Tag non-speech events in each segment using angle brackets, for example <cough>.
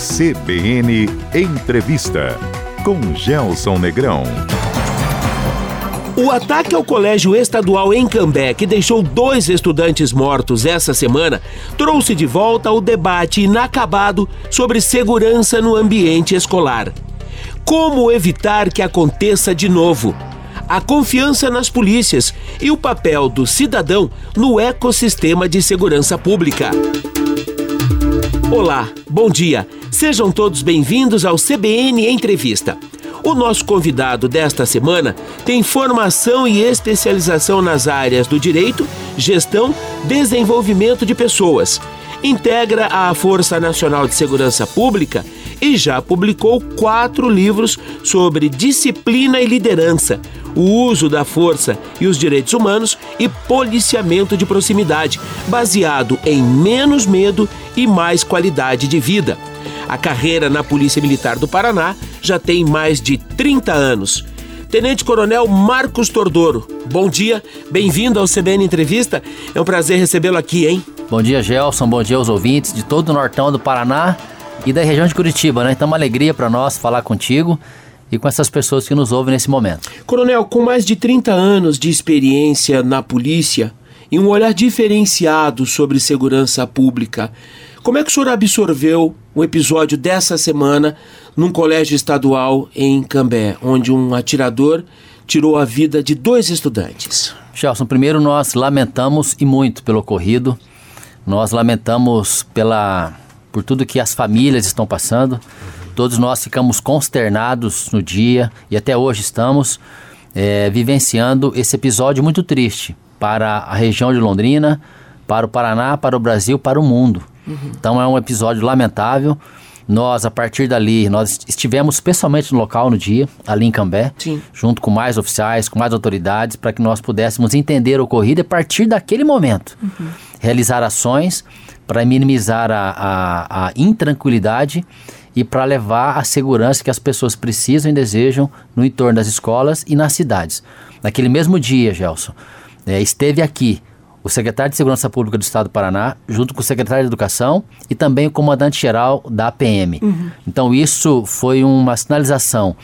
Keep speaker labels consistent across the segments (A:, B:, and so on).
A: CBN Entrevista com Gelson Negrão.
B: O ataque ao colégio estadual em Cambé, que deixou dois estudantes mortos essa semana, trouxe de volta o debate inacabado sobre segurança no ambiente escolar. Como evitar que aconteça de novo? A confiança nas polícias e o papel do cidadão no ecossistema de segurança pública. Olá, bom dia. Sejam todos bem-vindos ao CBN Entrevista. O nosso convidado desta semana tem formação e especialização nas áreas do direito, gestão, desenvolvimento de pessoas. Integra a Força Nacional de Segurança Pública e já publicou quatro livros sobre disciplina e liderança, o uso da força e os direitos humanos e policiamento de proximidade, baseado em menos medo e mais qualidade de vida. A carreira na Polícia Militar do Paraná já tem mais de 30 anos. Tenente Coronel Marcos Tordoro, bom dia, bem-vindo ao CBN Entrevista. É um prazer recebê-lo aqui, hein?
C: Bom dia, Gelson, bom dia aos ouvintes de todo o Nortão do Paraná e da região de Curitiba, né? Então, uma alegria para nós falar contigo e com essas pessoas que nos ouvem nesse momento.
B: Coronel, com mais de 30 anos de experiência na polícia e um olhar diferenciado sobre segurança pública, como é que o senhor absorveu o episódio dessa semana num colégio estadual em Cambé, onde um atirador tirou a vida de dois estudantes?
C: Gelson, primeiro nós lamentamos e muito pelo ocorrido. Nós lamentamos pela por tudo que as famílias estão passando. Todos nós ficamos consternados no dia e até hoje estamos é, vivenciando esse episódio muito triste para a região de Londrina, para o Paraná, para o Brasil, para o mundo. Uhum. Então é um episódio lamentável. Nós, a partir dali, nós estivemos pessoalmente no local no dia, ali em Cambé, Sim. junto com mais oficiais, com mais autoridades, para que nós pudéssemos entender o ocorrido e, a partir daquele momento, uhum. realizar ações para minimizar a, a, a intranquilidade e para levar a segurança que as pessoas precisam e desejam no entorno das escolas e nas cidades. Naquele mesmo dia, Gelson, é, esteve aqui o secretário de Segurança Pública do Estado do Paraná, junto com o secretário de Educação e também o comandante-geral da APM. Uhum. Então, isso foi uma sinalização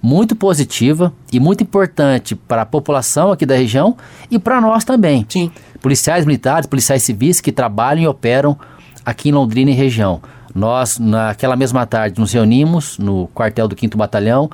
C: muito positiva e muito importante para a população aqui da região e para nós também. Sim. Policiais militares, policiais civis que trabalham e operam aqui em Londrina e região. Nós, naquela mesma tarde, nos reunimos no quartel do 5 Batalhão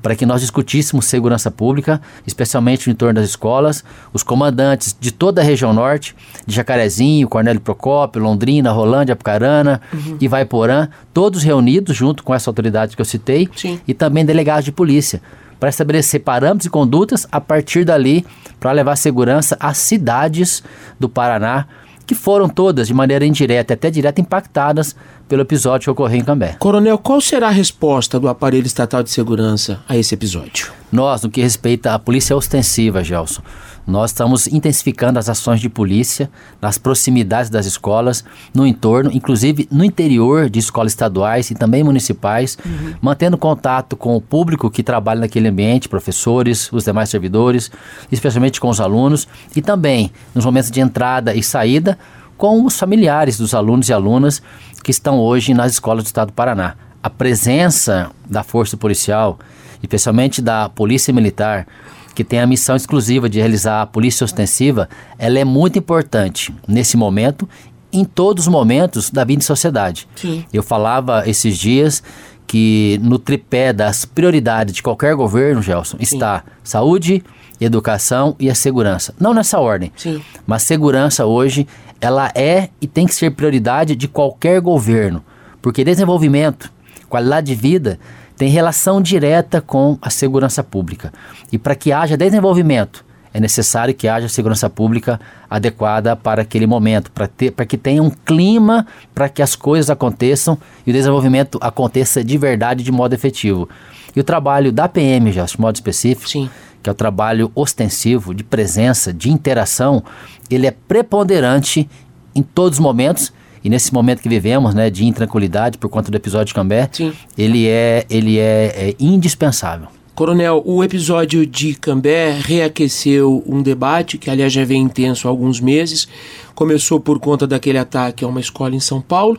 C: para que nós discutíssemos segurança pública, especialmente no entorno das escolas. Os comandantes de toda a região norte, de Jacarezinho, Cornélio Procópio, Londrina, Rolândia, Apucarana, uhum. Ivaiporã, todos reunidos junto com essa autoridade que eu citei, Sim. e também delegados de polícia para estabelecer parâmetros e condutas a partir dali para levar segurança às cidades do Paraná que foram todas, de maneira indireta e até direta, impactadas pelo episódio que ocorreu em Cambé.
B: Coronel, qual será a resposta do aparelho estatal de segurança a esse episódio?
C: Nós, no que respeita à polícia ostensiva, Gelson, nós estamos intensificando as ações de polícia nas proximidades das escolas, no entorno, inclusive no interior de escolas estaduais e também municipais, uhum. mantendo contato com o público que trabalha naquele ambiente, professores, os demais servidores, especialmente com os alunos e também nos momentos de entrada e saída com os familiares dos alunos e alunas que estão hoje nas escolas do estado do Paraná. A presença da força policial, especialmente da polícia militar, que tem a missão exclusiva de realizar a polícia ostensiva, ela é muito importante nesse momento, em todos os momentos da vida em sociedade. Sim. Eu falava esses dias que no tripé das prioridades de qualquer governo, Gelson, Sim. está saúde, educação e a segurança. Não nessa ordem, Sim. mas segurança hoje, ela é e tem que ser prioridade de qualquer governo, porque desenvolvimento, qualidade de vida tem relação direta com a segurança pública. E para que haja desenvolvimento, é necessário que haja segurança pública adequada para aquele momento, para que tenha um clima para que as coisas aconteçam e o desenvolvimento aconteça de verdade, de modo efetivo. E o trabalho da PM, já de modo específico, Sim. Que é o trabalho ostensivo, de presença, de interação, ele é preponderante em todos os momentos e nesse momento que vivemos, né, de intranquilidade por conta do episódio de Cambé, Sim. ele é ele é, é indispensável.
B: Coronel, o episódio de Cambé reaqueceu um debate que, aliás, já vem intenso há alguns meses. Começou por conta daquele ataque a uma escola em São Paulo.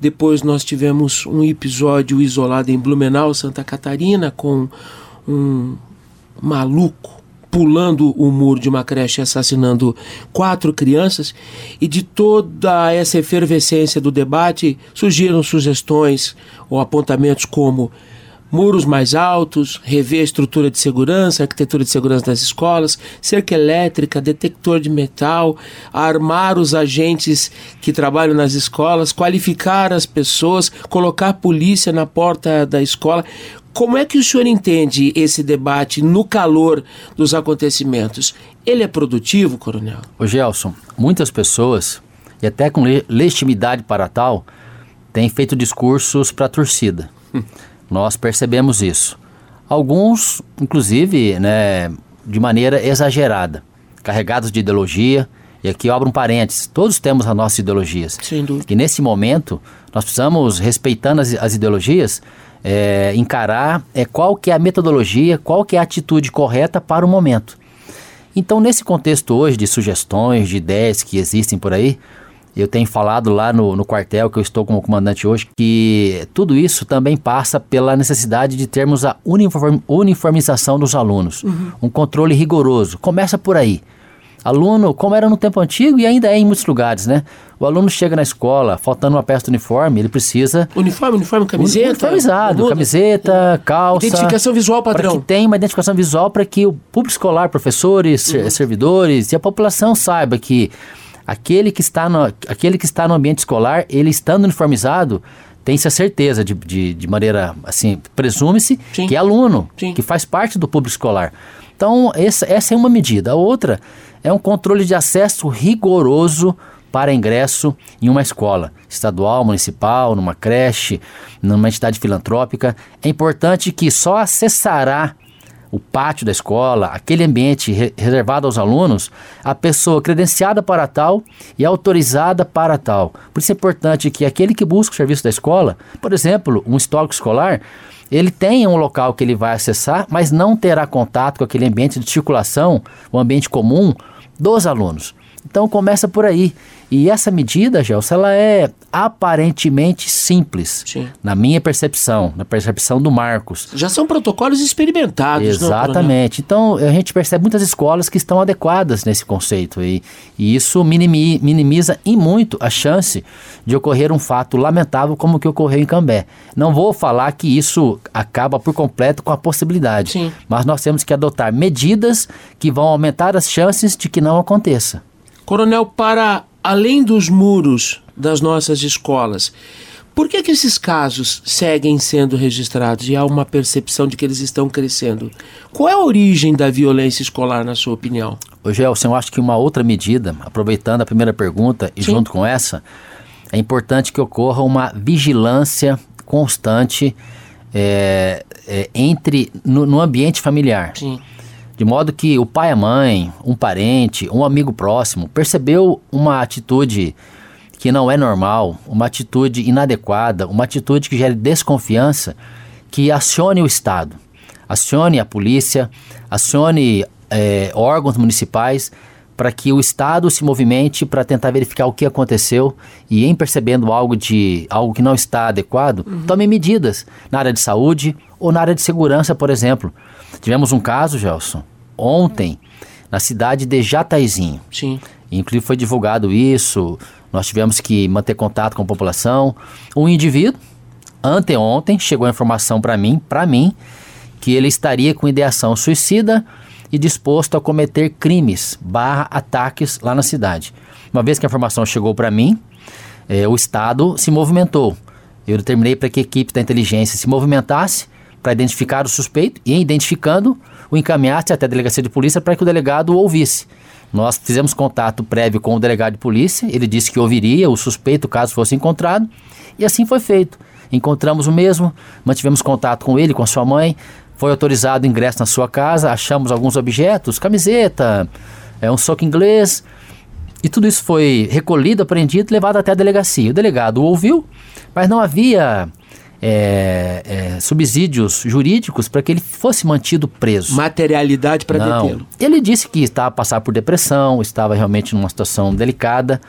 B: Depois nós tivemos um episódio isolado em Blumenau, Santa Catarina, com um maluco pulando o muro de uma creche assassinando quatro crianças e de toda essa efervescência do debate surgiram sugestões ou apontamentos como muros mais altos, rever a estrutura de segurança, arquitetura de segurança das escolas, cerca elétrica, detector de metal, armar os agentes que trabalham nas escolas, qualificar as pessoas, colocar polícia na porta da escola. Como é que o senhor entende esse debate no calor dos acontecimentos? Ele é produtivo, coronel?
C: Ô Gelson, muitas pessoas, e até com legitimidade para tal, têm feito discursos para a torcida. <laughs> Nós percebemos isso. Alguns, inclusive, né, de maneira exagerada, carregados de ideologia. E aqui abro um parênteses: todos temos as nossas ideologias.
B: Sem dúvida.
C: E nesse momento, nós precisamos, respeitando as, as ideologias, é, encarar é, qual que é a metodologia, qual que é a atitude correta para o momento. Então, nesse contexto hoje de sugestões, de ideias que existem por aí, eu tenho falado lá no, no quartel, que eu estou como comandante hoje, que tudo isso também passa pela necessidade de termos a uniform, uniformização dos alunos, uhum. um controle rigoroso. Começa por aí. Aluno, como era no tempo antigo e ainda é em muitos lugares, né? O aluno chega na escola, faltando uma peça do uniforme, ele precisa.
B: Uniforme, uniforme, camiseta?
C: Uniformizado, camiseta, calça.
B: Identificação visual padrão.
C: Para que tenha uma identificação visual para que o público escolar, professores, uhum. servidores e a população saiba que aquele que está no, aquele que está no ambiente escolar, ele estando uniformizado, tem-se a certeza de, de, de maneira assim, presume-se que é aluno, Sim. que faz parte do público escolar. Então, essa, essa é uma medida. A outra é um controle de acesso rigoroso para ingresso em uma escola estadual, municipal, numa creche, numa entidade filantrópica. É importante que só acessará o pátio da escola, aquele ambiente re reservado aos alunos, a pessoa credenciada para tal e autorizada para tal. Por isso é importante que aquele que busca o serviço da escola, por exemplo, um histórico escolar, ele tenha um local que ele vai acessar, mas não terá contato com aquele ambiente de circulação, o ambiente comum dos alunos. Então começa por aí. E essa medida, Gelson, ela é aparentemente simples,
B: Sim.
C: na minha percepção, na percepção do Marcos.
B: Já são protocolos experimentados,
C: Exatamente. Não, então a gente percebe muitas escolas que estão adequadas nesse conceito e, e isso minimi, minimiza em muito a chance de ocorrer um fato lamentável como o que ocorreu em Cambé. Não vou falar que isso acaba por completo com a possibilidade,
B: Sim.
C: mas nós temos que adotar medidas que vão aumentar as chances de que não aconteça.
B: Coronel, para além dos muros das nossas escolas, por que, que esses casos seguem sendo registrados e há uma percepção de que eles estão crescendo? Qual é a origem da violência escolar, na sua opinião?
C: Ô, Gelson, eu acho que uma outra medida, aproveitando a primeira pergunta e Sim. junto com essa, é importante que ocorra uma vigilância constante é, é, entre no, no, ambiente familiar.
B: Sim.
C: De modo que o pai, a mãe, um parente, um amigo próximo percebeu uma atitude que não é normal, uma atitude inadequada, uma atitude que gere desconfiança, que acione o Estado, acione a polícia, acione é, órgãos municipais para que o Estado se movimente para tentar verificar o que aconteceu e, em percebendo algo de algo que não está adequado, uhum. tome medidas na área de saúde ou na área de segurança, por exemplo. Tivemos um caso, Gelson, ontem, na cidade de Jataizinho.
B: Sim.
C: Inclusive foi divulgado isso, nós tivemos que manter contato com a população. Um indivíduo, anteontem, chegou a informação para mim, para mim, que ele estaria com ideação suicida e disposto a cometer crimes barra ataques lá na cidade. Uma vez que a informação chegou para mim, eh, o Estado se movimentou. Eu determinei para que a equipe da inteligência se movimentasse para identificar o suspeito e, identificando, o encaminhasse até a delegacia de polícia para que o delegado o ouvisse. Nós fizemos contato prévio com o delegado de polícia, ele disse que ouviria o suspeito caso fosse encontrado, e assim foi feito. Encontramos o mesmo, mantivemos contato com ele, com a sua mãe, foi autorizado o ingresso na sua casa, achamos alguns objetos, camiseta, é, um soco inglês, e tudo isso foi recolhido, apreendido levado até a delegacia. O delegado o ouviu, mas não havia é, é, subsídios jurídicos para que ele fosse mantido preso.
B: Materialidade para detê-lo.
C: Ele disse que estava a passar por depressão, estava realmente numa situação delicada,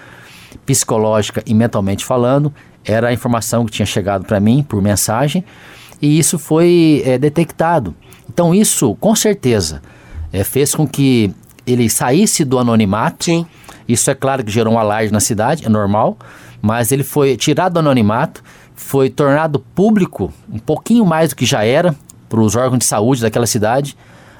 C: psicológica e mentalmente falando. Era a informação que tinha chegado para mim por mensagem e isso foi é, detectado. Então, isso com certeza é, fez com que ele saísse do anonimato.
B: Sim.
C: Isso é claro que gerou um alarde na cidade, é normal, mas ele foi tirado do anonimato foi tornado público, um pouquinho mais do que já era, para os órgãos de saúde daquela cidade,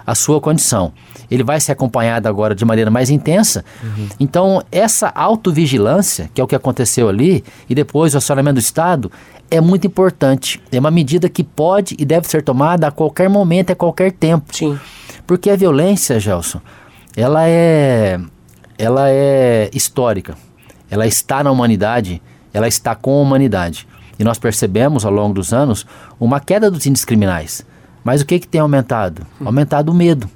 C: a sua condição. Ele vai ser acompanhado agora de maneira mais intensa. Uhum. Então, essa autovigilância, que é o que aconteceu ali, e depois o acionamento do Estado, é muito importante. É uma medida que pode e deve ser tomada a qualquer momento, a qualquer tempo.
B: Sim.
C: Porque a violência, Gelson, ela é, ela é histórica. Ela está na humanidade, ela está com a humanidade. E nós percebemos ao longo dos anos uma queda dos índices criminais. Mas o que, que tem aumentado? Hum. Aumentado o medo.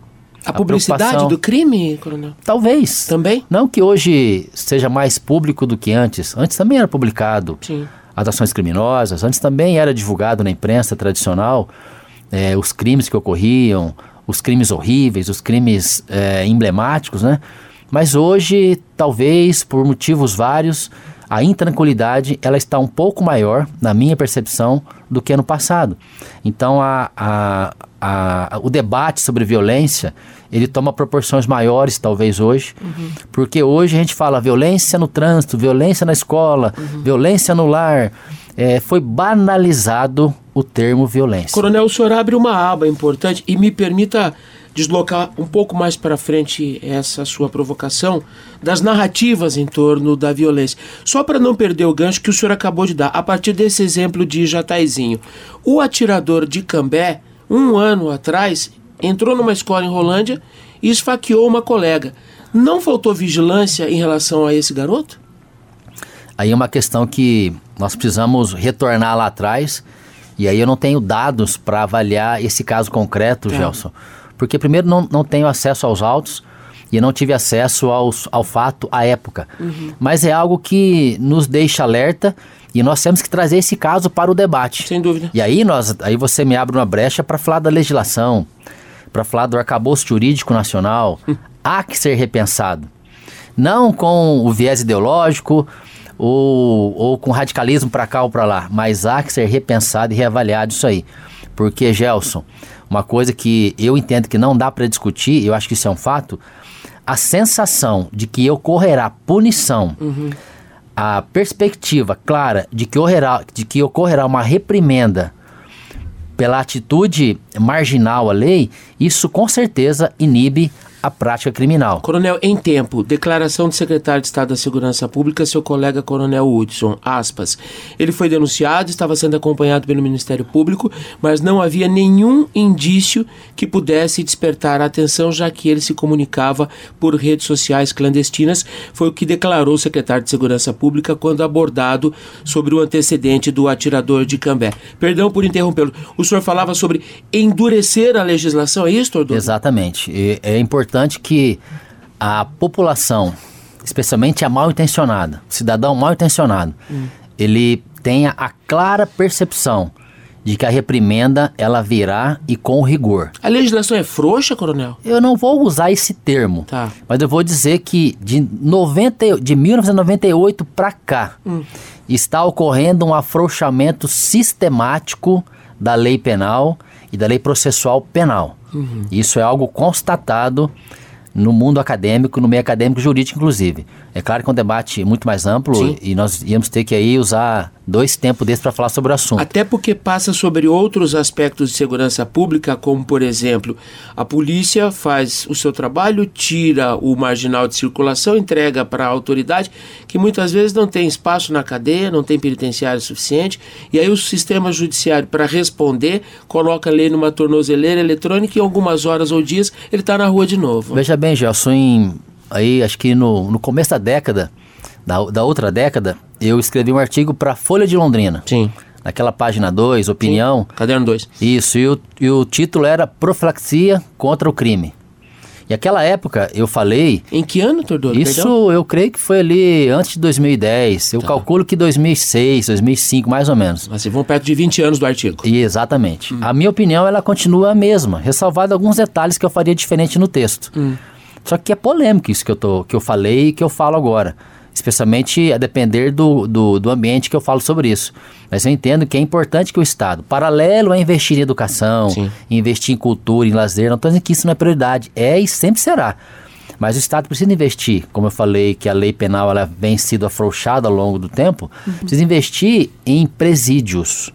B: A, a publicidade do crime, coronel?
C: Talvez.
B: Também?
C: Não que hoje seja mais público do que antes. Antes também era publicado
B: Sim.
C: as ações criminosas. Antes também era divulgado na imprensa tradicional é, os crimes que ocorriam, os crimes horríveis, os crimes é, emblemáticos, né? Mas hoje, talvez, por motivos vários, a intranquilidade ela está um pouco maior, na minha percepção, do que no passado. Então, a, a, a, o debate sobre violência, ele toma proporções maiores, talvez, hoje, uhum. porque hoje a gente fala violência no trânsito, violência na escola, uhum. violência no lar. É, foi banalizado o termo violência.
B: Coronel, o senhor abre uma aba importante e me permita deslocar um pouco mais para frente essa sua provocação das narrativas em torno da violência. Só para não perder o gancho que o senhor acabou de dar, a partir desse exemplo de Jataizinho. O atirador de Cambé, um ano atrás, entrou numa escola em Rolândia e esfaqueou uma colega. Não faltou vigilância em relação a esse garoto?
C: Aí é uma questão que nós precisamos retornar lá atrás, e aí eu não tenho dados para avaliar esse caso concreto, tá. Gelson porque primeiro não, não tenho acesso aos autos e não tive acesso aos, ao fato à época. Uhum. Mas é algo que nos deixa alerta e nós temos que trazer esse caso para o debate.
B: Sem dúvida.
C: E aí, nós, aí você me abre uma brecha para falar da legislação, para falar do arcabouço jurídico nacional. Hum. Há que ser repensado. Não com o viés ideológico ou, ou com radicalismo para cá ou para lá, mas há que ser repensado e reavaliado isso aí. Porque, Gelson, uma coisa que eu entendo que não dá para discutir, eu acho que isso é um fato, a sensação de que ocorrerá punição, uhum. a perspectiva clara de que, ocorrerá, de que ocorrerá uma reprimenda pela atitude marginal à lei, isso com certeza inibe a prática criminal.
B: Coronel, em tempo, declaração do secretário de Estado da Segurança Pública, seu colega Coronel Hudson, aspas. Ele foi denunciado, estava sendo acompanhado pelo Ministério Público, mas não havia nenhum indício que pudesse despertar a atenção, já que ele se comunicava por redes sociais clandestinas, foi o que declarou o secretário de Segurança Pública quando abordado sobre o antecedente do atirador de Cambé. Perdão por interrompê-lo. O senhor falava sobre endurecer a legislação, é isso, doutor?
C: Exatamente. É importante importante que a população, especialmente a mal intencionada, o cidadão mal intencionado, hum. ele tenha a clara percepção de que a reprimenda ela virá e com rigor.
B: A legislação é frouxa, coronel?
C: Eu não vou usar esse termo,
B: tá.
C: mas eu vou dizer que de, 90, de 1998 para cá hum. está ocorrendo um afrouxamento sistemático da lei penal e da lei processual penal. Uhum. Isso é algo constatado no mundo acadêmico, no meio acadêmico jurídico, inclusive. É claro que é um debate muito mais amplo Sim. e nós íamos ter que aí usar dois tempos desses para falar sobre o assunto.
B: Até porque passa sobre outros aspectos de segurança pública, como, por exemplo, a polícia faz o seu trabalho, tira o marginal de circulação, entrega para a autoridade, que muitas vezes não tem espaço na cadeia, não tem penitenciário suficiente, e aí o sistema judiciário, para responder, coloca ele numa tornozeleira eletrônica e em algumas horas ou dias ele está na rua de novo.
C: Veja bem, Gelson, em aí acho que no, no começo da década, da, da outra década, eu escrevi um artigo para a Folha de Londrina.
B: Sim.
C: Naquela página 2, opinião.
B: Sim, caderno 2.
C: Isso, e o, e o título era Profilaxia contra o crime. E aquela época eu falei.
B: Em que ano, Tordoro?
C: Isso
B: Perdão?
C: eu creio que foi ali antes de 2010. Eu
B: Tá.
C: calculo que 2006, 2005, mais ou menos.
B: Assim, vão perto de 20 anos do artigo.
C: E exatamente. A minha opinião ela continua a mesma, ressalvado alguns detalhes que eu faria diferente no texto. Só que é polêmico isso que eu, tô, que eu falei e que eu falo agora. Especialmente a depender do, do, do ambiente que eu falo sobre isso. Mas eu entendo que é importante que o Estado, paralelo a investir em educação,
B: Sim.
C: investir em cultura, em lazer, não estou dizendo que isso não é prioridade. É e sempre será. Mas o Estado precisa investir, como eu falei que a lei penal ela vem sido afrouxada ao longo do tempo, precisa investir em presídios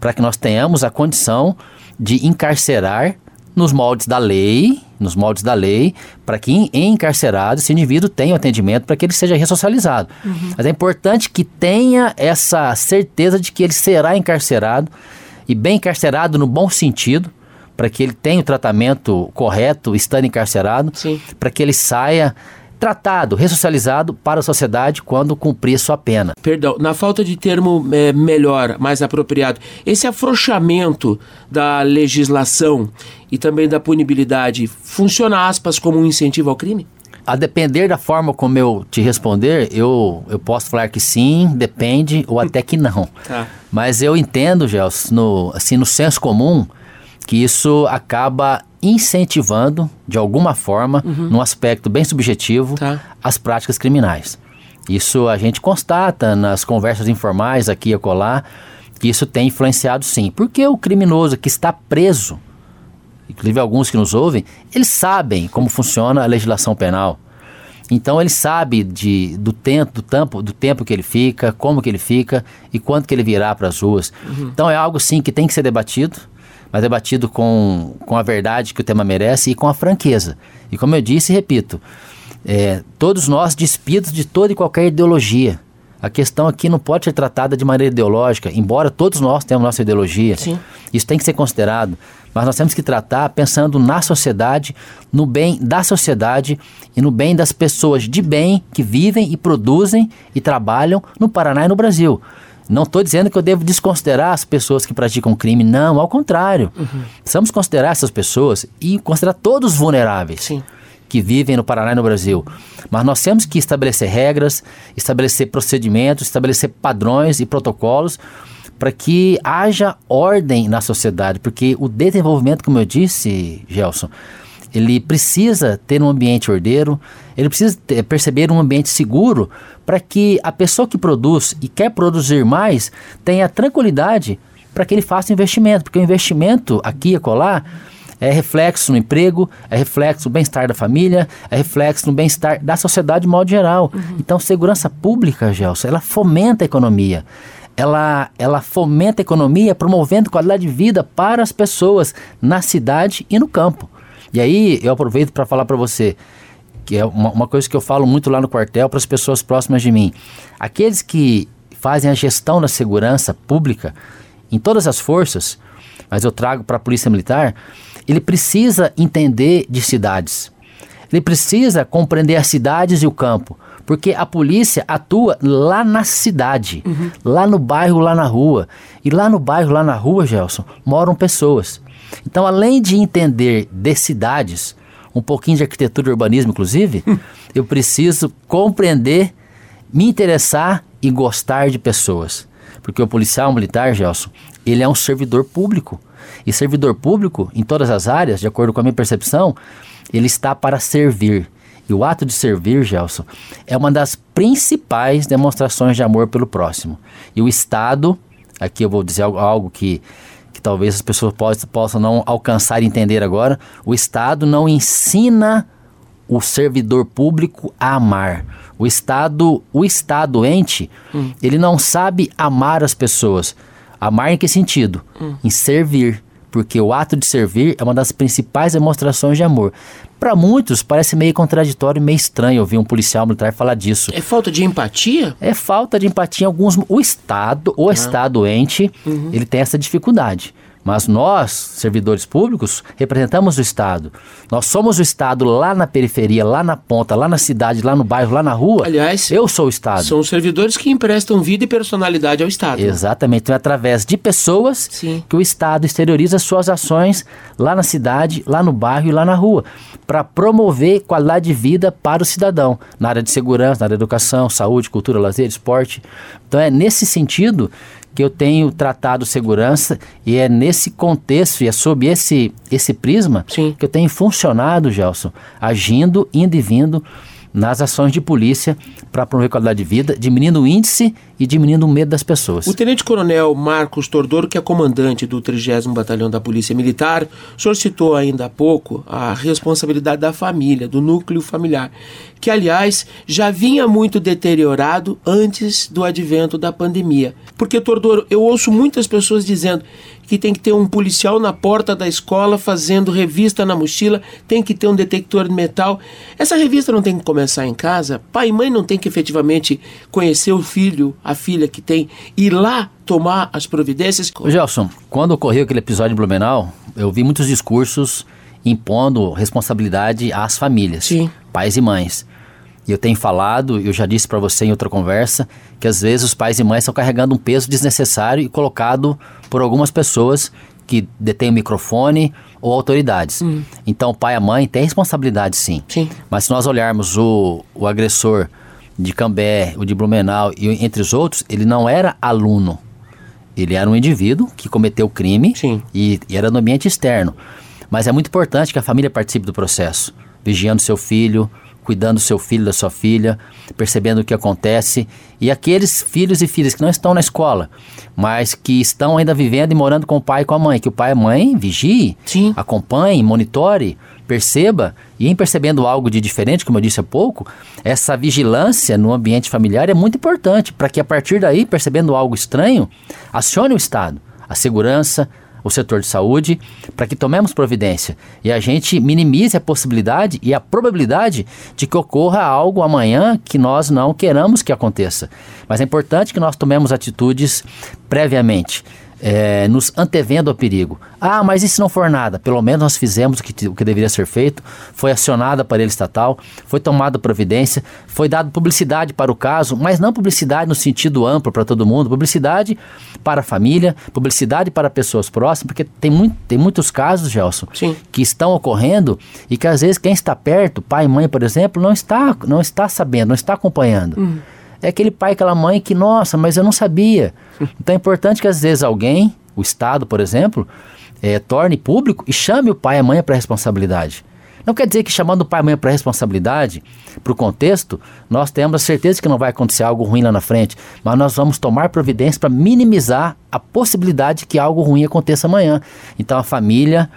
C: para que nós tenhamos a condição de encarcerar nos moldes da lei, nos moldes da lei, para que em, encarcerado esse indivíduo tenha o atendimento para que ele seja ressocializado. Mas é importante que tenha essa certeza de que ele será encarcerado e bem encarcerado no bom sentido, para que ele tenha o tratamento correto estando encarcerado, para que ele saia tratado, ressocializado para a sociedade quando cumprir sua pena.
B: Perdão, na falta de termo é, melhor, mais apropriado, esse afrouxamento da legislação e também da punibilidade funciona, aspas, como um incentivo ao crime?
C: A depender da forma como eu te responder, eu, eu posso falar que sim, depende, ou até que não. <laughs>
B: Tá.
C: Mas eu entendo, Gels, no, assim, no senso comum, que isso acaba incentivando, de alguma forma, num aspecto bem subjetivo,
B: Tá.
C: as práticas criminais. Isso a gente constata nas conversas informais aqui e acolá, que isso tem influenciado sim. Porque o criminoso que está preso, inclusive alguns que nos ouvem, eles sabem como funciona a legislação penal. Então ele sabe de, do, tempo, do, tempo, do tempo que ele fica, como que ele fica e quanto que ele virá para as ruas. Então é algo sim que tem que ser debatido, mas debatido com, com a verdade que o tema merece e com a franqueza. E como eu disse e repito, é, todos nós despidos de toda e qualquer ideologia. A questão aqui não pode ser tratada de maneira ideológica, embora todos nós tenhamos nossa ideologia.
B: Sim.
C: Isso tem que ser considerado. Mas nós temos que tratar pensando na sociedade, no bem da sociedade e no bem das pessoas de bem que vivem e produzem e trabalham no Paraná e no Brasil. Não estou dizendo que eu devo desconsiderar as pessoas que praticam crime, não, ao contrário. Precisamos considerar essas pessoas e considerar todos os vulneráveis
B: Sim.
C: que vivem no Paraná e no Brasil. Mas nós temos que estabelecer regras, estabelecer procedimentos, estabelecer padrões e protocolos para que haja ordem na sociedade, porque o desenvolvimento, como eu disse, Gelson, ele precisa ter um ambiente ordeiro, ele precisa ter- perceber um ambiente seguro para que a pessoa que produz e quer produzir mais tenha tranquilidade para que ele faça investimento, porque o investimento aqui e acolá é reflexo no emprego, é reflexo no bem-estar da família, é reflexo no bem-estar da sociedade de modo geral. Então, segurança pública, Gelson, ela fomenta a economia. Ela, ela fomenta a economia promovendo qualidade de vida para as pessoas na cidade e no campo. E aí eu aproveito para falar para você que é uma, uma coisa que eu falo muito lá no quartel para as pessoas próximas de mim. Aqueles que fazem a gestão da segurança pública em todas as forças, mas eu trago para a Polícia Militar, ele precisa entender de cidades. Ele precisa compreender as cidades e o campo, porque a polícia atua lá na cidade, lá no bairro, lá na rua. E lá no bairro, lá na rua, Gelson, moram pessoas. Então, além de entender de cidades, um pouquinho de arquitetura e urbanismo, inclusive, eu preciso compreender, me interessar e gostar de pessoas. Porque o policial militar, Gelson, ele é um servidor público. E servidor público, em todas as áreas, de acordo com a minha percepção, ele está para servir. E o ato de servir, Gelson, é uma das principais demonstrações de amor pelo próximo. E o Estado, aqui eu vou dizer algo, algo que, que talvez as pessoas possam, possam não alcançar e entender agora, o Estado não ensina o servidor público a amar. O Estado, o Estado ente, ele não sabe amar as pessoas. Amar em que sentido? Em servir. Porque o ato de servir é uma das principais demonstrações de amor. Para muitos, parece meio contraditório, meio estranho ouvir um policial militar falar disso.
B: É falta de empatia?
C: É falta de empatia em alguns. O Estado, o Estado ente, ele tem essa dificuldade. Mas nós, servidores públicos, representamos o Estado. Nós somos o Estado lá na periferia, lá na ponta, lá na cidade, lá no bairro, lá na rua.
B: Aliás,
C: eu sou o Estado.
B: São os servidores que emprestam vida e personalidade ao Estado.
C: Exatamente. Então é através de pessoas
B: Sim.
C: que o Estado exterioriza suas ações lá na cidade, lá no bairro e lá na rua, para promover qualidade de vida para o cidadão, na área de segurança, na área de educação, saúde, cultura, lazer, esporte. Então é nesse sentido que eu tenho tratado segurança e é nesse contexto e é sob esse, esse prisma
B: Sim.
C: que eu tenho funcionado, Gelson, agindo, indo e vindo nas ações de polícia para promover qualidade de vida, diminuindo o índice e diminuindo o medo das pessoas.
B: O tenente-coronel Marcos Tordoro, que é comandante do 30 Batalhão da Polícia Militar, o senhor citou ainda há pouco a responsabilidade da família, do núcleo familiar, que, aliás, já vinha muito deteriorado antes do advento da pandemia. Porque, Tordoro, eu ouço muitas pessoas dizendo que tem que ter um policial na porta da escola fazendo revista na mochila, tem que ter um detector de metal. Essa revista não tem que começar em casa? Pai e mãe não tem que efetivamente conhecer o filho, a filha que tem, ir lá tomar as providências?
C: Ô Gelson, quando ocorreu aquele episódio em Blumenau, eu vi muitos discursos impondo responsabilidade às famílias,
B: Sim.
C: pais e mães. E eu tenho falado, eu já disse para você em outra conversa, que às vezes os pais e mães estão carregando um peso desnecessário e colocado por algumas pessoas que detêm o microfone ou autoridades. Então, o pai e a mãe têm responsabilidade sim.
B: Sim.
C: Mas se nós olharmos o, o agressor de Cambé, o de Blumenau e entre os outros, ele não era aluno. Ele era um indivíduo que cometeu crime e, e era no ambiente externo. Mas é muito importante que a família participe do processo, vigiando seu filho, cuidando do seu filho, da sua filha, percebendo o que acontece. E aqueles filhos e filhas que não estão na escola, mas que estão ainda vivendo e morando com o pai e com a mãe, que o pai e a mãe vigie,
B: Sim.
C: acompanhe, monitore, perceba, e em percebendo algo de diferente, como eu disse há pouco, essa vigilância no ambiente familiar é muito importante, para que a partir daí, percebendo algo estranho, acione o Estado, a segurança, o setor de saúde, para que tomemos providência e a gente minimize a possibilidade e a probabilidade de que ocorra algo amanhã que nós não queramos que aconteça. Mas é importante que nós tomemos atitudes previamente. É, nos antevendo ao perigo. Ah, mas e se não for nada? Pelo menos nós fizemos o que, o que deveria ser feito, foi acionada a aparelho estatal, foi tomada providência, foi dada publicidade para o caso, mas não publicidade no sentido amplo para todo mundo, publicidade para a família, publicidade para pessoas próximas, porque tem, muito, tem muitos casos, Gelson,
B: Sim.
C: que estão ocorrendo e que às vezes quem está perto, pai e mãe, por exemplo, não está, não está sabendo, não está acompanhando. É aquele pai, aquela mãe que, nossa, mas eu não sabia. <laughs> Então é importante que às vezes alguém, o Estado, por exemplo, eh, torne público e chame o pai e a mãe para a responsabilidade. Não quer dizer que chamando o pai e a mãe para a responsabilidade, para o contexto, nós temos a certeza que não vai acontecer algo ruim lá na frente, mas nós vamos tomar providência para minimizar a possibilidade que algo ruim aconteça amanhã. Então a família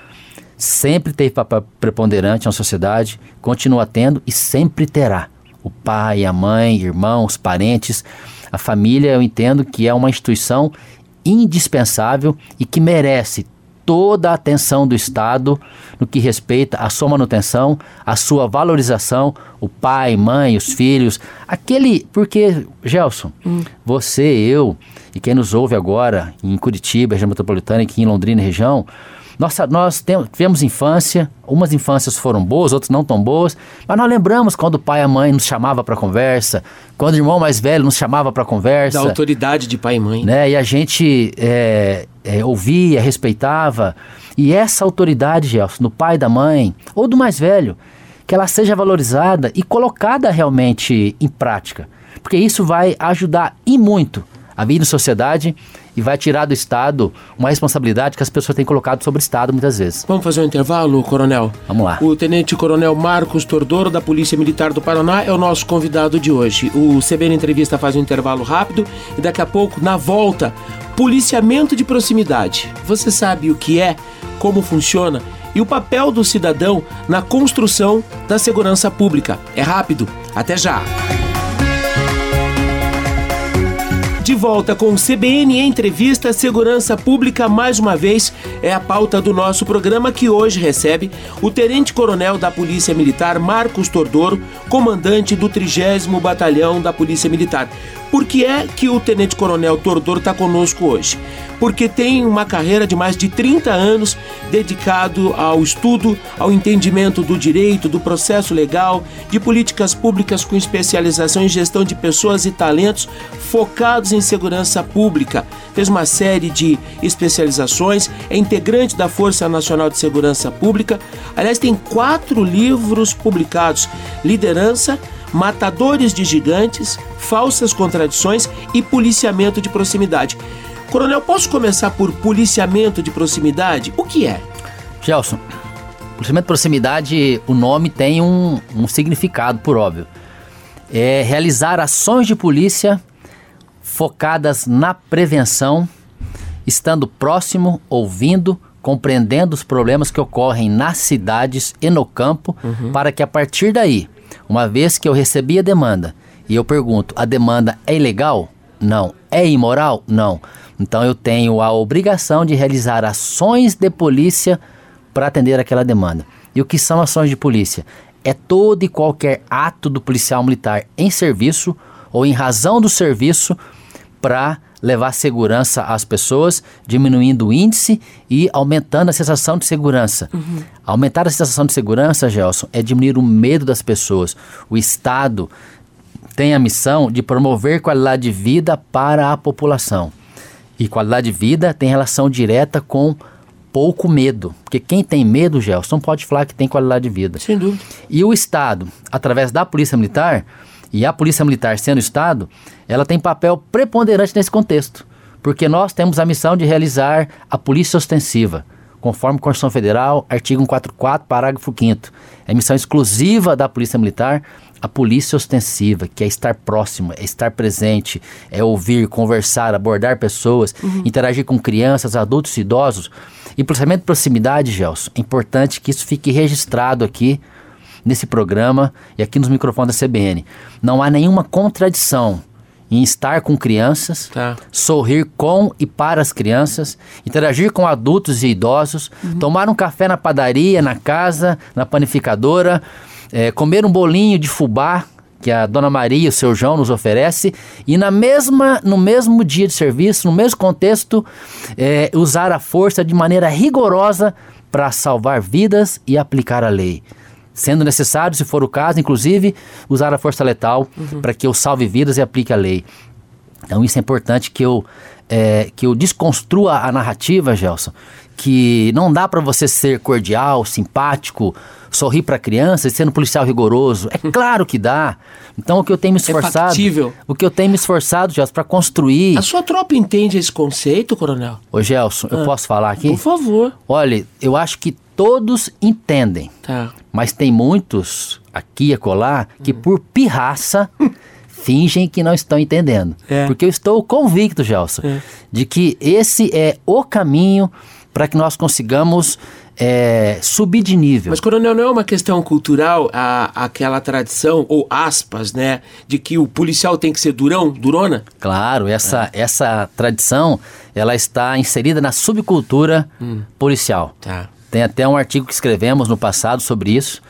C: sempre teve papel preponderante na sociedade, continua tendo e sempre terá. O pai, a mãe, irmãos, parentes, a família, eu entendo que é uma instituição indispensável e que merece toda a atenção do Estado no que respeita à sua manutenção, à sua valorização, o pai, mãe, os filhos, aquele, porque, Gelson, você, eu e quem nos ouve agora em Curitiba, região metropolitana, e aqui em Londrina, região, nós, nós tivemos infância, umas infâncias foram boas, outras não tão boas, mas nós lembramos quando o pai e a mãe nos chamava para conversa, quando o irmão mais velho nos chamava para conversa
B: Da autoridade de pai e mãe.
C: né? E a gente é, é, ouvia, respeitava. E essa autoridade, Gelson, do pai, da mãe, ou do mais velho, que ela seja valorizada e colocada realmente em prática. Porque isso vai ajudar e muito a vida em sociedade e vai tirar do Estado uma responsabilidade que as pessoas têm colocado sobre o Estado muitas vezes.
B: Vamos fazer um intervalo, coronel?
C: Vamos lá.
B: O tenente-coronel Marcos Tordoro, da Polícia Militar do Paraná, é o nosso convidado de hoje. O CBN Entrevista faz um intervalo rápido e daqui a pouco, na volta, policiamento de proximidade. Você sabe o que é, como funciona e o papel do cidadão na construção da segurança pública. É rápido. Até já! Volta com o CBN Entrevista Segurança Pública, mais uma vez, é a pauta do nosso programa que hoje recebe o Tenente Coronel da Polícia Militar, Marcos Tordoro, comandante do 30 Batalhão da Polícia Militar. Por que é que o Tenente Coronel Tordor está conosco hoje? Porque tem uma carreira de mais de 30 anos dedicado ao estudo, ao entendimento do direito, do processo legal, de políticas públicas com especialização em gestão de pessoas e talentos focados em segurança pública. Fez uma série de especializações, é integrante da Força Nacional de Segurança Pública. Aliás, tem quatro livros publicados: Liderança matadores de gigantes, falsas contradições e policiamento de proximidade. Coronel, posso começar por policiamento de proximidade? O que é?
C: Gelson, policiamento de proximidade, o nome tem um, um significado, por óbvio. É realizar ações de polícia focadas na prevenção, estando próximo, ouvindo, compreendendo os problemas que ocorrem nas cidades e no campo, uhum. para que a partir daí uma vez que eu recebi a demanda e eu pergunto: a demanda é ilegal? Não. É imoral? Não. Então eu tenho a obrigação de realizar ações de polícia para atender aquela demanda. E o que são ações de polícia? É todo e qualquer ato do policial militar em serviço ou em razão do serviço para levar segurança às pessoas, diminuindo o índice e aumentando a sensação de segurança. Uhum. Aumentar a sensação de segurança, Gelson, é diminuir o medo das pessoas. O Estado tem a missão de promover qualidade de vida para a população. E qualidade de vida tem relação direta com pouco medo. Porque quem tem medo, Gelson, pode falar que tem qualidade de vida.
B: Sem dúvida.
C: E o Estado, através da Polícia Militar, e a Polícia Militar sendo Estado, ela tem papel preponderante nesse contexto, porque nós temos a missão de realizar a polícia ostensiva, conforme a Constituição Federal, artigo 144, parágrafo 5 É missão exclusiva da Polícia Militar a polícia ostensiva, que é estar próximo, é estar presente, é ouvir, conversar, abordar pessoas, uhum. interagir com crianças, adultos e idosos. E policiamento de proximidade, Gelson, é importante que isso fique registrado aqui nesse programa e aqui nos microfones da CBN. Não há nenhuma contradição em estar com crianças, tá. sorrir com e para as crianças, interagir com adultos e idosos, uhum. tomar um café na padaria, na casa, na panificadora, é, comer um bolinho de fubá que a Dona Maria e o seu João nos oferece e na mesma no mesmo dia de serviço, no mesmo contexto, é, usar a força de maneira rigorosa para salvar vidas e aplicar a lei sendo necessário, se for o caso, inclusive, usar a força letal uhum. para que eu salve vidas e aplique a lei. Então isso é importante que eu, é, que eu desconstrua a narrativa, Gelson, que não dá para você ser cordial, simpático, sorrir para criança e ser um policial rigoroso. É <laughs> claro que dá. Então o que eu tenho me esforçado, é o que eu tenho me esforçado, Gelson, para construir.
B: A sua tropa entende esse conceito, coronel?
C: Ô Gelson, ah. eu posso falar aqui?
B: Por favor.
C: Olha, eu acho que todos entendem. Tá. Mas tem muitos aqui e acolá que por pirraça <laughs> fingem que não estão entendendo. É. Porque eu estou convicto, Gelson, é. de que esse é o caminho para que nós consigamos é, subir de nível.
B: Mas, coronel, não é uma questão cultural a, aquela tradição, ou aspas, né, de que o policial tem que ser durão, durona?
C: Claro, essa, é. essa tradição, ela está inserida na subcultura hum. policial. Tá. Tem até um artigo que escrevemos no passado sobre isso,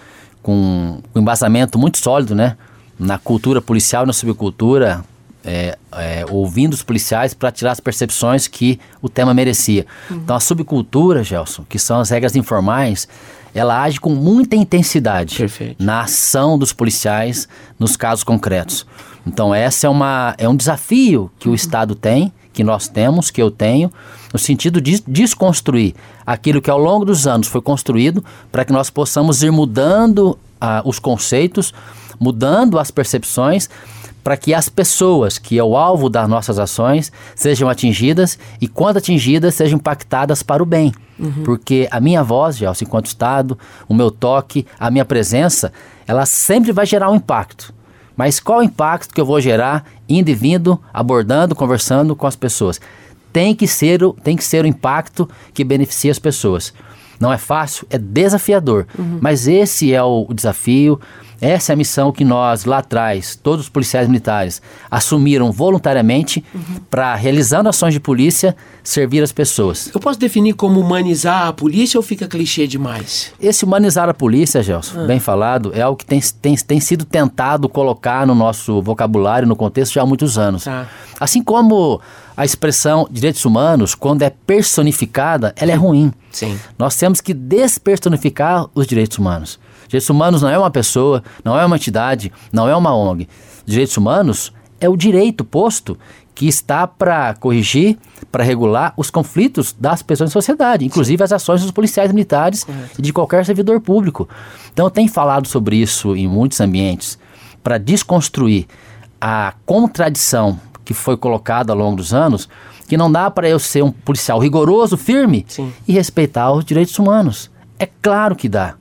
C: com um embasamento muito sólido, né? Na cultura policial e na subcultura, é, é, ouvindo os policiais para tirar as percepções que o tema merecia. Uhum. Então, a subcultura, Gelson, que são as regras informais, ela age com muita intensidade Perfeito. na ação dos policiais nos casos concretos. Então, essa é, uma, é um desafio que uhum. o Estado tem que nós temos, que eu tenho, no sentido de desconstruir aquilo que ao longo dos anos foi construído para que nós possamos ir mudando ah, os conceitos, mudando as percepções, para que as pessoas que é o alvo das nossas ações sejam atingidas e, quando atingidas, sejam impactadas para o bem. Uhum. Porque a minha voz, Gelson, enquanto Estado, o meu toque, a minha presença, ela sempre vai gerar um impacto. Mas qual o impacto que eu vou gerar indo e vindo, abordando, conversando com as pessoas? Tem que ser, tem que ser o impacto que beneficie as pessoas. Não é fácil, é desafiador. Mas esse é o, o desafio, essa é a missão que nós, lá atrás, todos os policiais militares, assumiram voluntariamente para, realizando ações de polícia, servir as pessoas.
B: Eu posso definir como humanizar a polícia ou fica clichê demais?
C: Esse humanizar a polícia, Gelson, bem falado, é algo que tem, tem, tem sido tentado colocar no nosso vocabulário, no contexto, já há muitos anos.
B: Tá.
C: Assim como a expressão direitos humanos, quando é personificada, ela é ruim.
B: Sim.
C: Nós temos que despersonificar os direitos humanos. Direitos humanos não é uma pessoa, não é uma entidade, não é uma ONG. Direitos humanos é o direito posto que está para corrigir, para regular os conflitos das pessoas em sociedade, inclusive as ações dos policiais militares e de qualquer servidor público. Então, eu tenho falado sobre isso em muitos ambientes para desconstruir a contradição que foi colocada ao longo dos anos, que não dá para eu ser um policial rigoroso, firme
B: Sim.
C: e respeitar os direitos humanos. É claro que dá.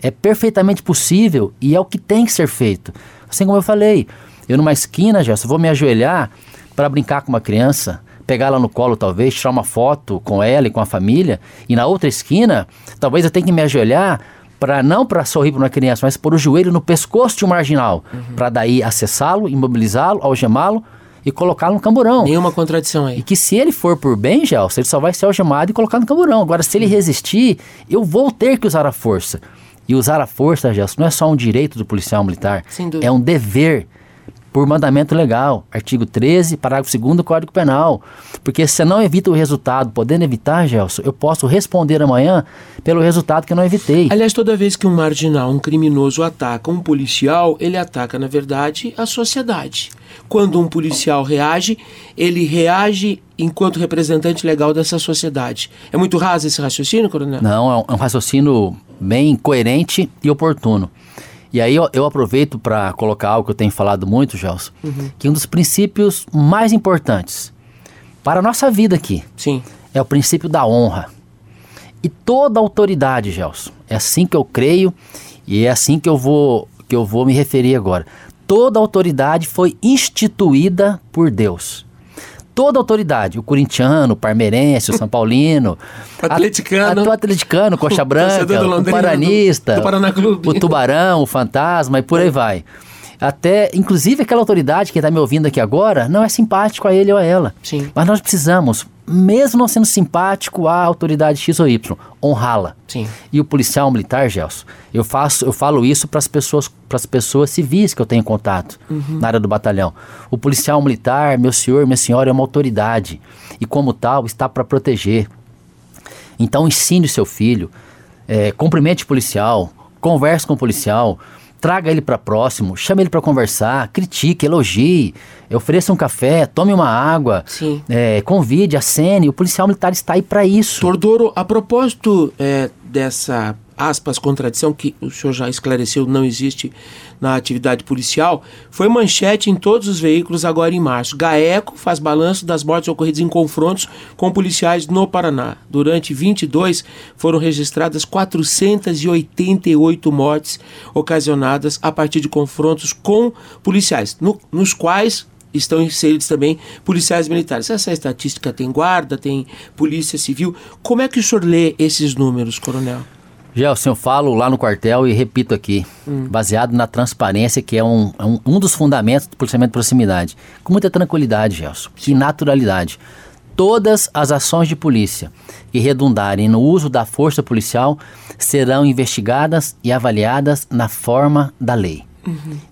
C: É perfeitamente possível e é o que tem que ser feito. Assim como eu falei, eu numa esquina, Gerson, vou me ajoelhar para brincar com uma criança, pegar ela no colo talvez, tirar uma foto com ela e com a família, e na outra esquina, talvez eu tenha que me ajoelhar para não para sorrir para uma criança, mas pôr o joelho no pescoço de um marginal, para daí acessá-lo, imobilizá-lo, algemá-lo e colocá-lo no camburão.
B: Nenhuma contradição
C: E
B: aí.
C: que se ele for por bem, Gelson, ele só vai ser algemado e colocado no camburão. Agora, se ele resistir, eu vou ter que usar a força. E usar a força, Gelson, não é só um direito do policial militar. É um dever por mandamento legal. Artigo 13, parágrafo 2 do Código Penal. Porque se eu não evito o resultado, podendo evitar, Gelson, eu posso responder amanhã pelo resultado que eu não evitei.
B: Aliás, toda vez que um marginal, um criminoso ataca um policial, ele ataca, na verdade, a sociedade. Quando um policial reage, ele reage enquanto representante legal dessa sociedade. É muito raso esse raciocínio, coronel?
C: Não, é um, é um raciocínio bem coerente e oportuno. E aí eu, eu aproveito para colocar algo que eu tenho falado muito, Gelson, que um dos princípios mais importantes para a nossa vida aqui
B: Sim.
C: é o princípio da honra. E toda autoridade, Gelson, é assim que eu creio e é assim que eu vou que eu vou me referir agora. Toda autoridade foi instituída por Deus. Toda autoridade, o corintiano, o parmeirense, o são paulino, <laughs>
B: O atleticano.
C: a- o atleticano, coxa <laughs>
B: O
C: branca, o
B: Londrina,
C: paranista,
B: do- do
C: o tubarão, o fantasma e por aí vai. Até, inclusive, aquela autoridade que está me ouvindo aqui agora não é simpático a ele ou a ela.
B: Sim.
C: Mas nós precisamos, mesmo não sendo simpático à autoridade X ou Y, honrá-la.
B: Sim.
C: E o policial militar, Gelson, eu faço, eu falo isso para as pessoas, para as pessoas civis que eu tenho contato na área do batalhão. O policial militar, meu senhor, minha senhora, é uma autoridade e como tal está para proteger. Então ensine o seu filho, é, cumprimente o policial, converse com o policial, traga ele para próximo, chame ele para conversar, critique, elogie, ofereça um café, tome uma água,
B: Sim.
C: é, convide, acene. O policial militar está aí para isso.
B: Tordoro, a propósito é, dessa aspas contradição que o senhor já esclareceu não existe na atividade policial, foi manchete em todos os veículos agora em março. GAECO faz balanço das mortes ocorridas em confrontos com policiais no Paraná. Durante 22 foram registradas 488 mortes ocasionadas a partir de confrontos com policiais, no- nos quais estão inseridos também policiais militares. Essa estatística tem guarda, tem polícia civil. Como é que o senhor lê esses números, coronel?
C: Gelson, eu falo lá no quartel e repito aqui, baseado na transparência, que é um, é um, um dos fundamentos do policiamento de proximidade. Com muita tranquilidade, Gelson, e naturalidade. Todas as ações de polícia que redundarem no uso da força policial serão investigadas e avaliadas na forma da lei.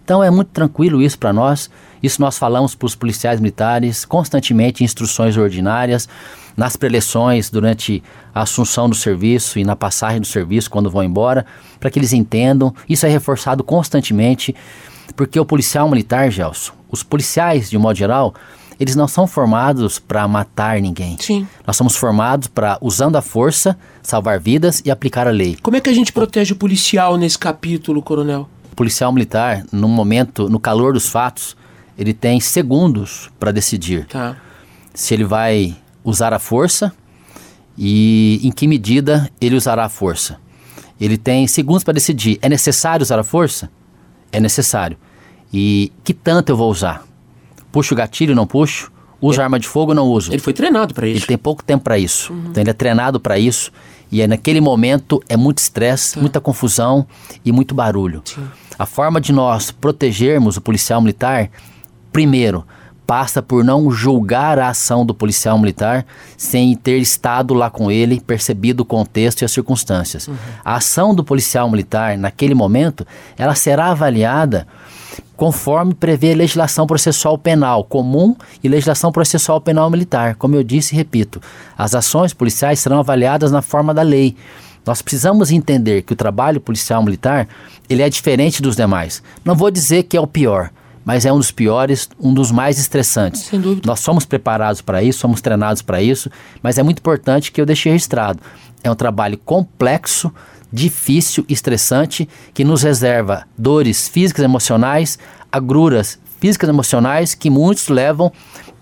C: Então é muito tranquilo isso para nós. Isso nós falamos para os policiais militares constantemente em instruções ordinárias, nas preleções durante a assunção do serviço e na passagem do serviço quando vão embora, para que eles entendam. Isso é reforçado constantemente, porque o policial militar, Gelson, os policiais de um modo geral, eles não são formados para matar ninguém.
B: Sim.
C: Nós somos formados para, usando a força, salvar vidas e aplicar a lei.
B: Como é que a gente protege o policial nesse capítulo, coronel?
C: O policial militar, no momento, no calor dos fatos, ele tem segundos para decidir
B: Tá.
C: se ele vai usar a força e em que medida ele usará a força. Ele tem segundos para decidir: é necessário usar a força? É necessário. E que tanto eu vou usar? Puxo o gatilho, não puxo? Uso arma de fogo, não uso?
B: Ele foi treinado para isso.
C: Ele tem pouco tempo para isso. Então ele é treinado para isso E é naquele momento é muito estresse, muita confusão e muito barulho. A forma de nós protegermos o policial militar, primeiro, passa por não julgar a ação do policial militar sem ter estado lá com ele, percebido o contexto e as circunstâncias. A ação do policial militar naquele momento, ela será avaliada conforme prevê a legislação processual penal comum e legislação processual penal militar. Como eu disse e repito, as ações policiais serão avaliadas na forma da lei. Nós precisamos entender que o trabalho policial militar ele é diferente dos demais. Não vou dizer que é o pior, mas é um dos piores, um dos mais estressantes.
B: Sem dúvida.
C: Nós somos preparados para isso, somos treinados para isso, mas é muito importante que eu deixe registrado. É um trabalho complexo, difícil, estressante, que nos reserva dores físicas e emocionais, agruras físicas e emocionais que muitos levam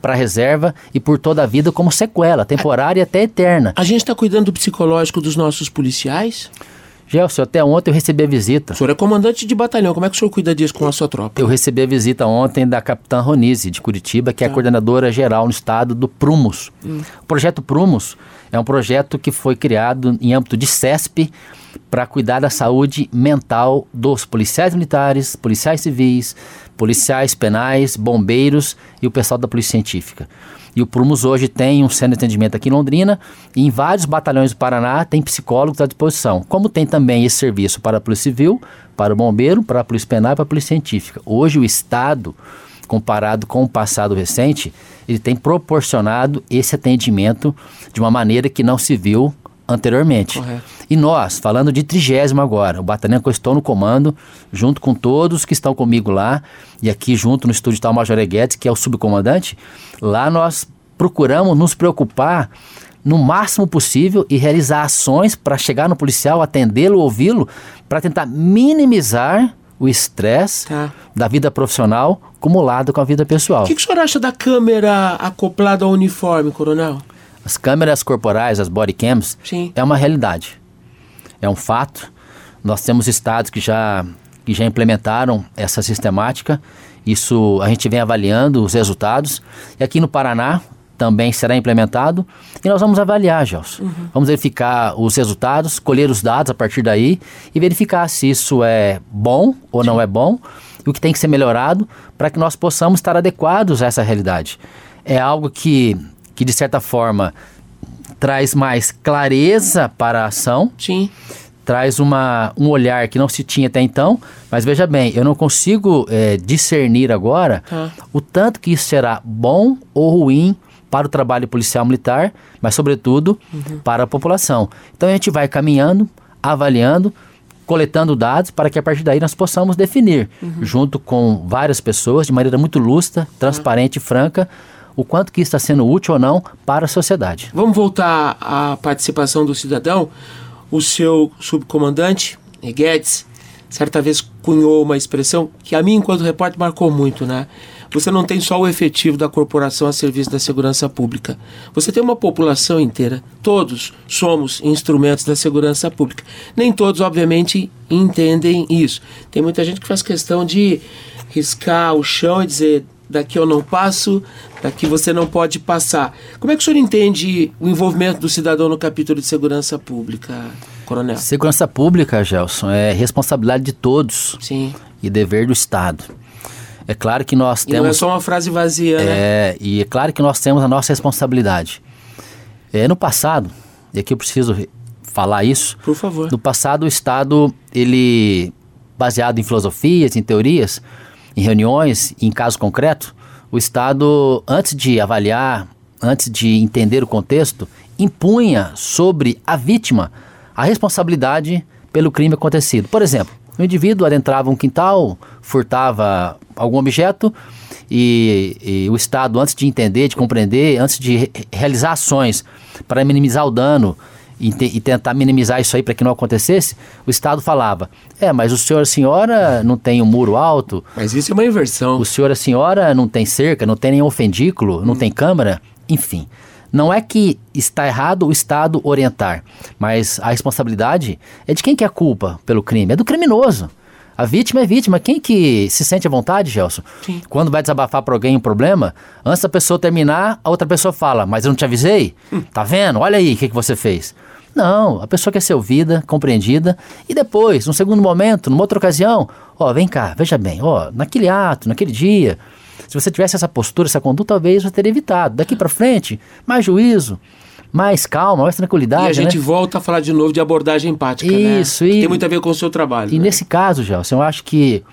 C: para a reserva e por toda a vida como sequela, temporária e até eterna.
B: A gente está cuidando do psicológico dos nossos policiais?
C: Gelson, até ontem eu recebi a visita.
B: O senhor é comandante de batalhão, como é que o senhor cuida disso com a sua tropa?
C: Eu recebi a visita ontem da capitã Ronise, de Curitiba, que é a coordenadora geral no estado do Prumos. O projeto Prumos é um projeto que foi criado em âmbito de CESP para cuidar da saúde mental dos policiais militares, policiais civis, policiais penais, bombeiros e o pessoal da polícia científica. E o Prumos hoje tem um centro de atendimento aqui em Londrina e em vários batalhões do Paraná tem psicólogos à disposição. Como tem também esse serviço para a Polícia Civil, para o Bombeiro, para a Polícia Penal e para a Polícia Científica. Hoje o Estado, comparado com o passado recente, ele tem proporcionado esse atendimento de uma maneira que não se viu anteriormente.
B: Correto.
C: E nós, falando de trigésimo agora, o batalhão que eu estou no comando, junto com todos que estão comigo lá, e aqui junto no estúdio está o Major Guedes, que é o subcomandante, lá nós procuramos nos preocupar no máximo possível e realizar ações para chegar no policial, atendê-lo, ouvi-lo, para tentar minimizar o estresse
B: Tá.
C: da vida profissional acumulado com a vida pessoal.
B: O que, que o senhor acha da câmera acoplada ao uniforme, coronel?
C: As câmeras corporais, as body cams,
B: Sim.
C: é uma realidade. É um fato. Nós temos estados que já, que já implementaram essa sistemática. Isso a gente vem avaliando os resultados. E aqui no Paraná também será implementado. E nós vamos avaliar, Gelson. Vamos verificar os resultados, colher os dados a partir daí e verificar se isso é bom ou não é bom e o que tem que ser melhorado para que nós possamos estar adequados a essa realidade. É algo que, que de certa forma, traz mais clareza para a ação,
B: Sim.
C: traz uma, um olhar que não se tinha até então, mas veja bem, eu não consigo eh, discernir agora
B: Tá.
C: o tanto que isso será bom ou ruim para o trabalho policial militar, mas sobretudo para a população. Então a gente vai caminhando, avaliando, coletando dados para que a partir daí nós possamos definir, junto com várias pessoas, de maneira muito lúcida, transparente e franca, o quanto que está sendo útil ou não para a sociedade.
B: Vamos voltar à participação do cidadão. O seu subcomandante, Guedes, certa vez cunhou uma expressão que a mim, enquanto repórter, marcou muito, né? Você não tem só o efetivo da corporação a serviço da segurança pública. Você tem uma população inteira. Todos somos instrumentos da segurança pública. Nem todos, obviamente, entendem isso. Tem muita gente que faz questão de riscar o chão e dizer daqui eu não passo, daqui você não pode passar. Como é que o senhor entende o envolvimento do cidadão no capítulo de segurança pública, coronel?
C: Segurança pública, Gelson, é responsabilidade de todos
B: Sim.
C: e dever do Estado. É claro que nós
B: E não é
C: temos.
B: só uma frase vazia, né?
C: É, e é claro que nós temos a nossa responsabilidade. É, no passado, e aqui eu preciso re- falar isso,
B: Por favor.
C: no passado o Estado, ele, baseado em filosofias, em teorias, em reuniões, em casos concretos, o Estado, antes de avaliar, antes de entender o contexto, impunha sobre a vítima a responsabilidade pelo crime acontecido. Por exemplo, o indivíduo adentrava um quintal, furtava algum objeto e, e o Estado, antes de entender, de compreender, antes de re- realizar ações para minimizar o dano e, te- e tentar minimizar isso aí para que não acontecesse, o Estado falava: é, mas o senhor a senhora não tem um muro alto,
B: Mas isso é uma inversão.
C: o senhor a senhora não tem cerca, não tem nenhum ofendículo, não tem câmara, enfim. Não é que está errado o Estado orientar, mas a responsabilidade é de quem que é a culpa pelo crime, é do criminoso. A vítima é vítima. Quem que se sente à vontade, Gelson?
B: Sim.
C: Quando vai desabafar para alguém um problema, antes da pessoa terminar, a outra pessoa fala, mas eu não te avisei? Tá vendo? Olha aí o que, que você fez. Não, a pessoa quer ser ouvida, compreendida e depois, num segundo momento, numa outra ocasião, ó, vem cá, veja bem, ó, naquele ato, naquele dia, se você tivesse essa postura, essa conduta, talvez você teria evitado. Daqui para frente, mais juízo, mais calma, mais tranquilidade. E a
B: gente
C: né?
B: volta a falar de novo de abordagem empática,
C: Isso,
B: né? E... Tem muito a ver com o seu trabalho.
C: E
B: né?
C: nesse caso, Gelson, eu acho que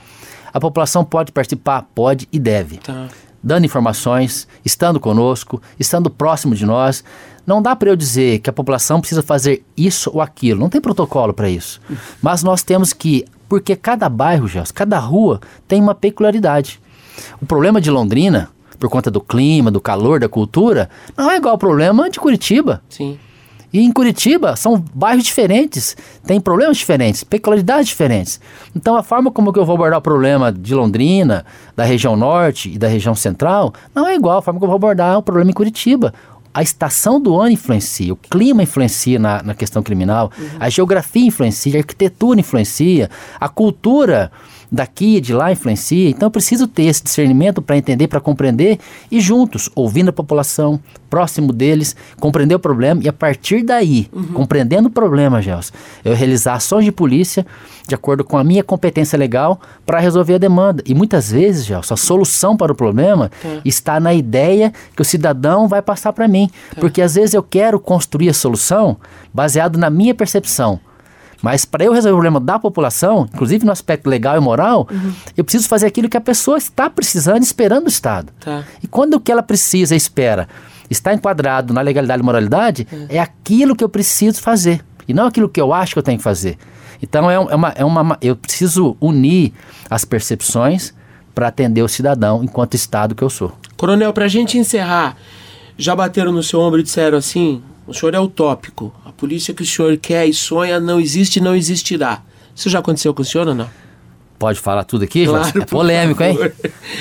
C: a população pode participar, pode e deve. Tá. Dando informações, estando conosco, estando próximo de nós. Não dá para eu dizer que a população precisa fazer isso ou aquilo. Não tem protocolo para isso. <laughs> Mas nós temos que, porque cada bairro, Gelson, cada rua tem uma peculiaridade. O problema de Londrina, por conta do clima, do calor, da cultura, não é igual ao problema de Curitiba.
B: Sim.
C: E em Curitiba são bairros diferentes, tem problemas diferentes, peculiaridades diferentes. Então a forma como eu vou abordar o problema de Londrina, da região norte e da região central, não é igual a forma que eu vou abordar o problema em Curitiba. A estação do ano influencia, o clima influencia na, na questão criminal, uhum. a geografia influencia, a arquitetura influencia, a cultura daqui e de lá influencia. Então eu preciso ter esse discernimento para entender, para compreender e juntos, ouvindo a população, próximo deles, compreender o problema e a partir daí, uhum. compreendendo o problema, Gels, eu realizar ações de polícia de acordo com a minha competência legal para resolver a demanda. E muitas vezes, Gels, a solução para o problema tá. está na ideia que o cidadão vai passar para mim. Tá. Porque às vezes eu quero construir a solução baseado na minha percepção. Mas para eu resolver o problema da população, inclusive no aspecto legal e moral, uhum. eu preciso fazer aquilo que a pessoa está precisando, esperando do Estado. Tá. E quando o que ela precisa e espera está enquadrado na legalidade e moralidade, é. é aquilo que eu preciso fazer. E não aquilo que eu acho que eu tenho que fazer. Então é, é uma, é uma, eu preciso unir as percepções para atender o cidadão enquanto Estado que eu sou.
B: Coronel, para a gente encerrar, já bateram no seu ombro e disseram assim: o senhor é utópico. A polícia que o senhor quer e sonha não existe e não existirá. Isso já aconteceu com o senhor ou não?
C: Pode falar tudo aqui, claro, É polêmico, hein?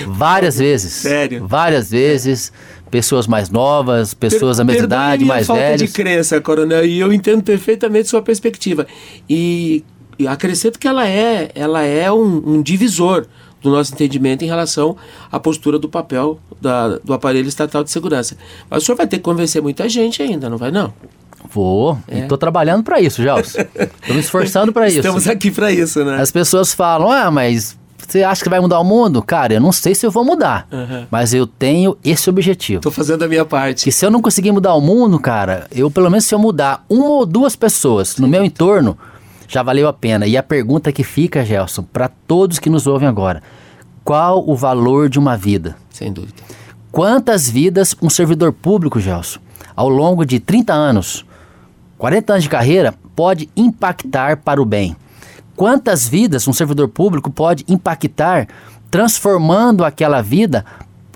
C: Várias vezes.
B: Sério?
C: Várias vezes. Pessoas mais novas, pessoas per da mesma idade, mais
B: falta
C: velhos.
B: de crença, coronel, e eu entendo perfeitamente sua perspectiva. E, e acrescento que ela é, ela é um, um divisor do nosso entendimento em relação à postura do papel da, do aparelho estatal de segurança. Mas o senhor vai ter que convencer muita gente ainda, não vai não?
C: Vou, é. estou trabalhando para isso, Gelson. Estou me esforçando para isso.
B: Estamos aqui para isso, né?
C: As pessoas falam, ah, mas você acha que vai mudar o mundo? Cara, eu não sei se eu vou mudar, uhum. mas eu tenho esse objetivo.
B: Estou fazendo a minha parte.
C: Que se eu não conseguir mudar o mundo, cara, eu pelo menos se eu mudar uma ou duas pessoas no meu entorno, já valeu a pena. E a pergunta que fica, Gelson, para todos que nos ouvem agora: qual o valor de uma vida?
B: Sem dúvida.
C: Quantas vidas um servidor público, Gelson, ao longo de 30 anos, 40 anos de carreira, pode impactar para o bem? Quantas vidas um servidor público pode impactar, transformando aquela vida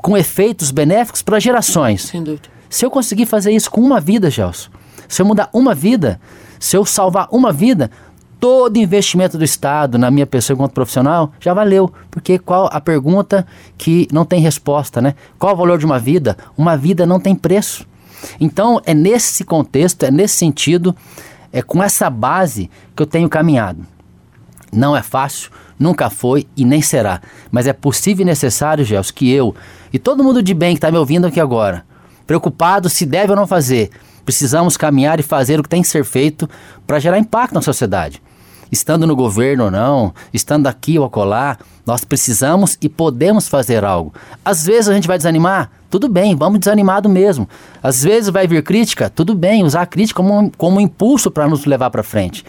C: com efeitos benéficos para gerações?
B: Sem dúvida.
C: Se eu conseguir fazer isso com uma vida, Gelson, se eu mudar uma vida, se eu salvar uma vida, todo investimento do Estado na minha pessoa enquanto profissional já valeu. Porque qual a pergunta que não tem resposta, né? Qual o valor de uma vida? Uma vida não tem preço. Então, é nesse contexto, é nesse sentido, é com essa base que eu tenho caminhado. Não é fácil, nunca foi e nem será. Mas é possível e necessário, Gelson, que eu e todo mundo de bem que está me ouvindo aqui agora, preocupado se deve ou não fazer, precisamos caminhar e fazer o que tem que ser feito para gerar impacto na sociedade estando no governo ou não, estando aqui ou acolá, nós precisamos e podemos fazer algo. Às vezes a gente vai desanimar, tudo bem, vamos desanimado mesmo. Às vezes vai vir crítica, tudo bem, usar a crítica como, como um impulso para nos levar para frente.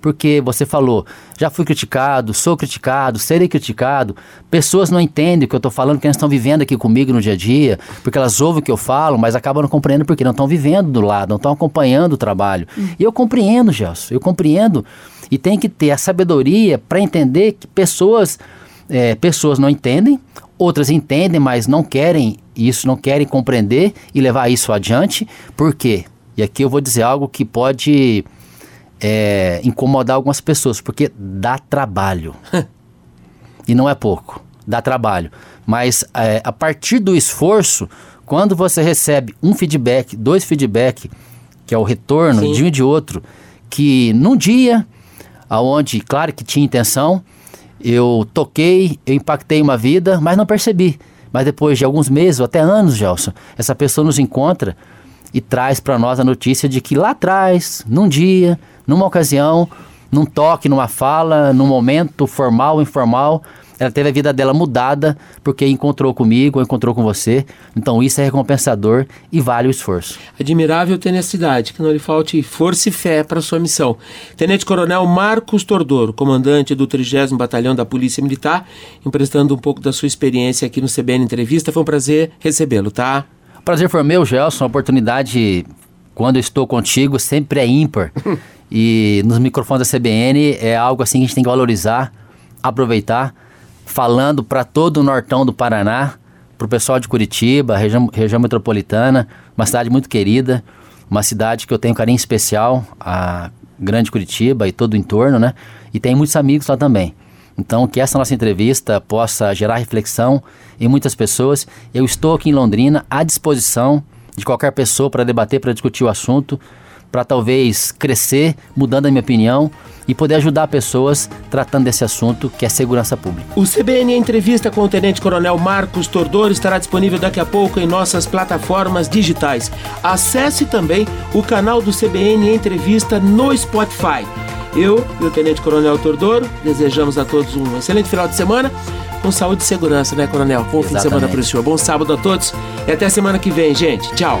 C: Porque você falou, já fui criticado, sou criticado, serei criticado. Pessoas não entendem o que eu estou falando, que elas estão vivendo aqui comigo no dia a dia, porque elas ouvem o que eu falo, mas acabam não compreendendo porque não estão vivendo do lado, não estão acompanhando o trabalho. Uhum. E eu compreendo, Gelson, eu compreendo e tem que ter a sabedoria para entender que pessoas, é, pessoas não entendem, outras entendem, mas não querem isso, não querem compreender e levar isso adiante. Por quê? E aqui eu vou dizer algo que pode é, incomodar algumas pessoas, porque dá trabalho. <laughs> e não é pouco, dá trabalho. Mas é, a partir do esforço, quando você recebe um feedback, dois feedback, que é o retorno Sim. de um e de outro, que num dia aonde, claro que tinha intenção, eu toquei, eu impactei uma vida, mas não percebi. Mas depois de alguns meses, ou até anos, Gelson, essa pessoa nos encontra e traz para nós a notícia de que lá atrás, num dia, numa ocasião, num toque, numa fala, num momento formal ou informal, ela teve a vida dela mudada porque encontrou comigo, encontrou com você. Então isso é recompensador e vale o esforço.
B: Admirável tenacidade, que não lhe falte força e fé para sua missão. Tenente Coronel Marcos Tordoro, comandante do 30 Batalhão da Polícia Militar, emprestando um pouco da sua experiência aqui no CBN Entrevista. Foi um prazer recebê-lo, tá?
C: Prazer foi meu, Gelson. A oportunidade, quando eu estou contigo, sempre é ímpar. <laughs> e nos microfones da CBN é algo assim que a gente tem que valorizar, aproveitar falando para todo o nortão do Paraná, para o pessoal de Curitiba, região, região metropolitana, uma cidade muito querida, uma cidade que eu tenho carinho especial, a Grande Curitiba e todo o entorno, né? E tem muitos amigos lá também. Então, que essa nossa entrevista possa gerar reflexão em muitas pessoas. Eu estou aqui em Londrina à disposição de qualquer pessoa para debater, para discutir o assunto para talvez crescer, mudando a minha opinião e poder ajudar pessoas tratando desse assunto que é segurança pública.
B: O CBN Entrevista com o Tenente Coronel Marcos Tordor estará disponível daqui a pouco em nossas plataformas digitais. Acesse também o canal do CBN Entrevista no Spotify. Eu e o Tenente Coronel Tordoro desejamos a todos um excelente final de semana com saúde e segurança, né, Coronel? Bom Exatamente. fim de semana para o senhor. Bom sábado a todos e até semana que vem, gente. Tchau.